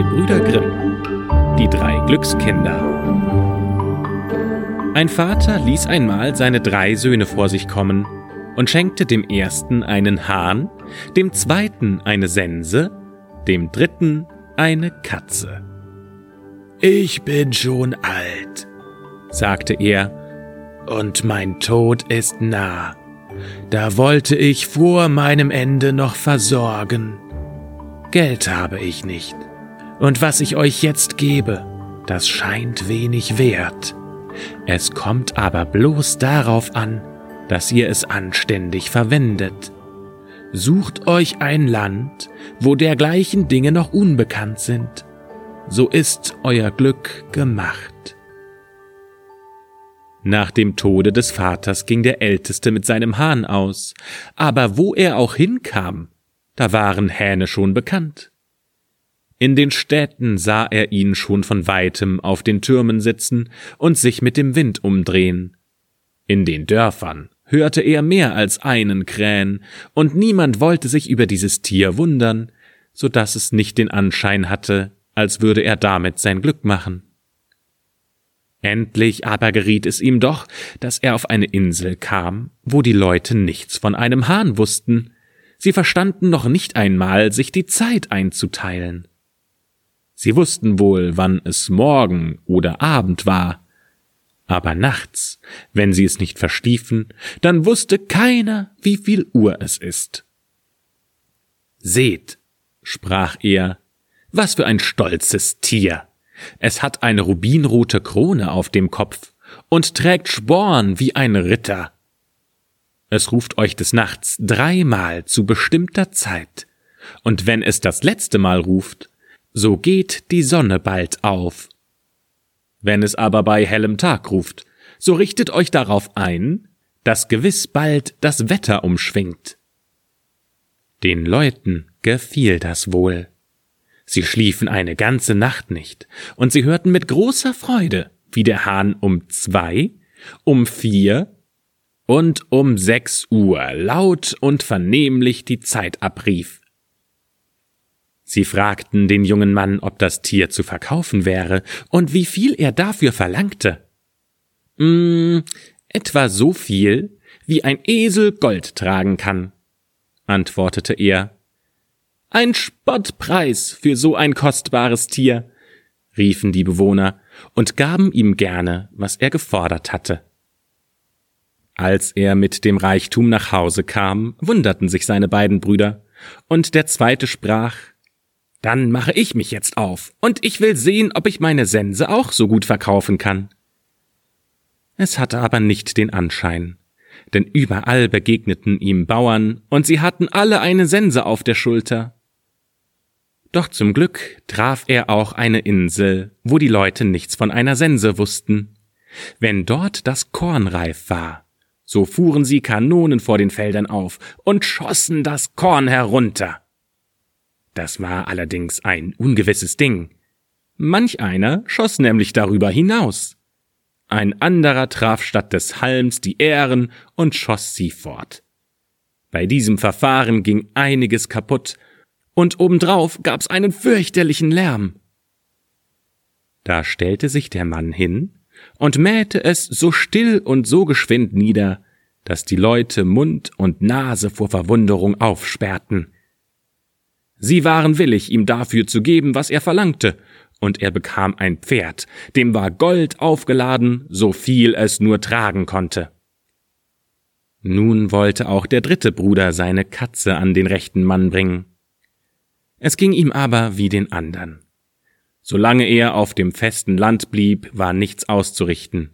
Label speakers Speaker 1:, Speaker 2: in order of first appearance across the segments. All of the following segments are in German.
Speaker 1: Gebrüder Grimm. Die drei Glückskinder. Ein Vater ließ einmal seine drei Söhne vor sich kommen und schenkte dem ersten einen Hahn, dem zweiten eine Sense, dem dritten eine Katze.
Speaker 2: Ich bin schon alt, sagte er, und mein Tod ist nah. Da wollte ich vor meinem Ende noch versorgen. Geld habe ich nicht. Und was ich euch jetzt gebe, das scheint wenig wert. Es kommt aber bloß darauf an, dass ihr es anständig verwendet. Sucht euch ein Land, wo dergleichen Dinge noch unbekannt sind. So ist euer Glück gemacht.
Speaker 1: Nach dem Tode des Vaters ging der Älteste mit seinem Hahn aus, aber wo er auch hinkam, da waren Hähne schon bekannt. In den Städten sah er ihn schon von weitem auf den Türmen sitzen und sich mit dem Wind umdrehen. In den Dörfern hörte er mehr als einen krähen, und niemand wollte sich über dieses Tier wundern, so dass es nicht den Anschein hatte, als würde er damit sein Glück machen. Endlich aber geriet es ihm doch, dass er auf eine Insel kam, wo die Leute nichts von einem Hahn wussten, sie verstanden noch nicht einmal, sich die Zeit einzuteilen. Sie wussten wohl, wann es Morgen oder Abend war, aber nachts, wenn sie es nicht verstiefen, dann wusste keiner, wie viel Uhr es ist. Seht, sprach er, was für ein stolzes Tier. Es hat eine rubinrote Krone auf dem Kopf und trägt Sporn wie ein Ritter. Es ruft euch des Nachts dreimal zu bestimmter Zeit, und wenn es das letzte Mal ruft, so geht die Sonne bald auf. Wenn es aber bei hellem Tag ruft, so richtet euch darauf ein, dass gewiss bald das Wetter umschwingt. Den Leuten gefiel das wohl. Sie schliefen eine ganze Nacht nicht, und sie hörten mit großer Freude, wie der Hahn um zwei, um vier und um sechs Uhr laut und vernehmlich die Zeit abrief. Sie fragten den jungen Mann, ob das Tier zu verkaufen wäre und wie viel er dafür verlangte. Mm, etwa so viel, wie ein Esel Gold tragen kann, antwortete er ein Spottpreis für so ein kostbares Tier, riefen die Bewohner und gaben ihm gerne, was er gefordert hatte. Als er mit dem Reichtum nach Hause kam, wunderten sich seine beiden Brüder, und der zweite sprach Dann mache ich mich jetzt auf, und ich will sehen, ob ich meine Sense auch so gut verkaufen kann. Es hatte aber nicht den Anschein, denn überall begegneten ihm Bauern, und sie hatten alle eine Sense auf der Schulter. Doch zum Glück traf er auch eine Insel, wo die Leute nichts von einer Sense wussten. Wenn dort das Korn reif war, so fuhren sie Kanonen vor den Feldern auf und schossen das Korn herunter. Das war allerdings ein ungewisses Ding. Manch einer schoss nämlich darüber hinaus. Ein anderer traf statt des Halms die Ähren und schoss sie fort. Bei diesem Verfahren ging einiges kaputt, und obendrauf gab's einen fürchterlichen Lärm. Da stellte sich der Mann hin und mähte es so still und so geschwind nieder, dass die Leute Mund und Nase vor Verwunderung aufsperrten. Sie waren willig, ihm dafür zu geben, was er verlangte, und er bekam ein Pferd, dem war Gold aufgeladen, so viel es nur tragen konnte. Nun wollte auch der dritte Bruder seine Katze an den rechten Mann bringen. Es ging ihm aber wie den andern. Solange er auf dem festen Land blieb, war nichts auszurichten.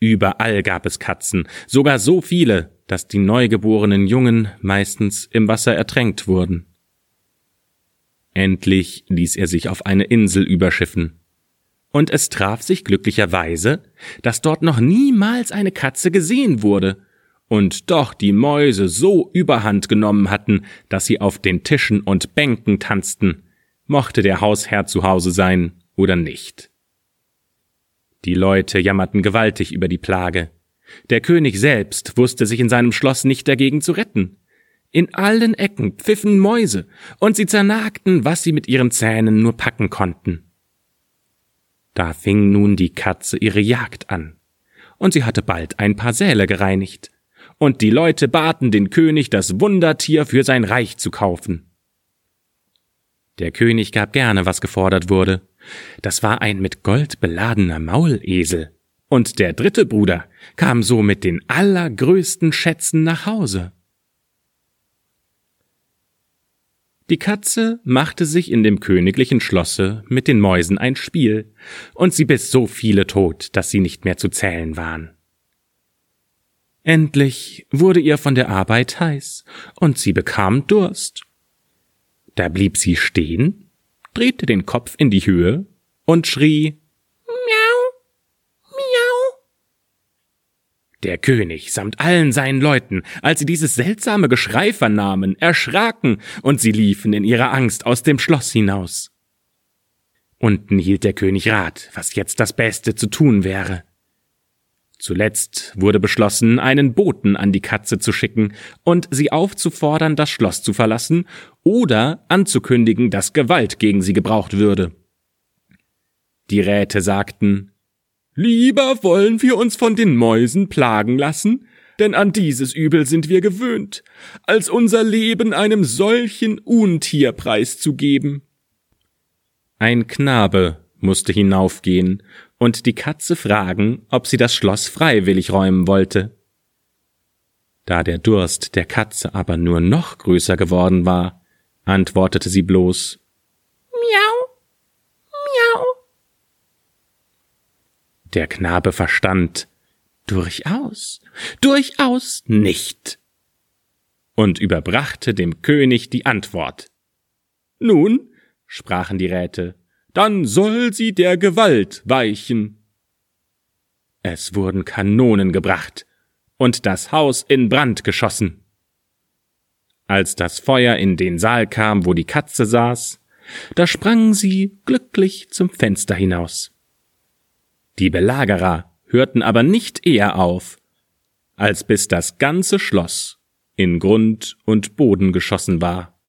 Speaker 1: Überall gab es Katzen, sogar so viele, dass die neugeborenen Jungen meistens im Wasser ertränkt wurden. Endlich ließ er sich auf eine Insel überschiffen. Und es traf sich glücklicherweise, dass dort noch niemals eine Katze gesehen wurde, und doch die Mäuse so überhand genommen hatten, dass sie auf den Tischen und Bänken tanzten, mochte der Hausherr zu Hause sein oder nicht. Die Leute jammerten gewaltig über die Plage. Der König selbst wusste sich in seinem Schloss nicht dagegen zu retten. In allen Ecken pfiffen Mäuse, und sie zernagten, was sie mit ihren Zähnen nur packen konnten. Da fing nun die Katze ihre Jagd an, und sie hatte bald ein paar Säle gereinigt, und die Leute baten den König, das Wundertier für sein Reich zu kaufen. Der König gab gerne, was gefordert wurde. Das war ein mit Gold beladener Maulesel. Und der dritte Bruder kam so mit den allergrößten Schätzen nach Hause. Die Katze machte sich in dem königlichen Schlosse mit den Mäusen ein Spiel, und sie biss so viele tot, dass sie nicht mehr zu zählen waren. Endlich wurde ihr von der Arbeit heiß, und sie bekam Durst. Da blieb sie stehen, drehte den Kopf in die Höhe und schrie Der König samt allen seinen Leuten, als sie dieses seltsame Geschrei vernahmen, erschraken, und sie liefen in ihrer Angst aus dem Schloss hinaus. Unten hielt der König Rat, was jetzt das Beste zu tun wäre. Zuletzt wurde beschlossen, einen Boten an die Katze zu schicken und sie aufzufordern, das Schloss zu verlassen oder anzukündigen, dass Gewalt gegen sie gebraucht würde. Die Räte sagten, Lieber wollen wir uns von den Mäusen plagen lassen, denn an dieses Übel sind wir gewöhnt, als unser Leben einem solchen Untier preiszugeben. Ein Knabe musste hinaufgehen und die Katze fragen, ob sie das Schloss freiwillig räumen wollte. Da der Durst der Katze aber nur noch größer geworden war, antwortete sie bloß Der Knabe verstand durchaus, durchaus nicht und überbrachte dem König die Antwort. Nun, sprachen die Räte, dann soll sie der Gewalt weichen. Es wurden Kanonen gebracht und das Haus in Brand geschossen. Als das Feuer in den Saal kam, wo die Katze saß, da sprang sie glücklich zum Fenster hinaus. Die Belagerer hörten aber nicht eher auf, als bis das ganze Schloss in Grund und Boden geschossen war.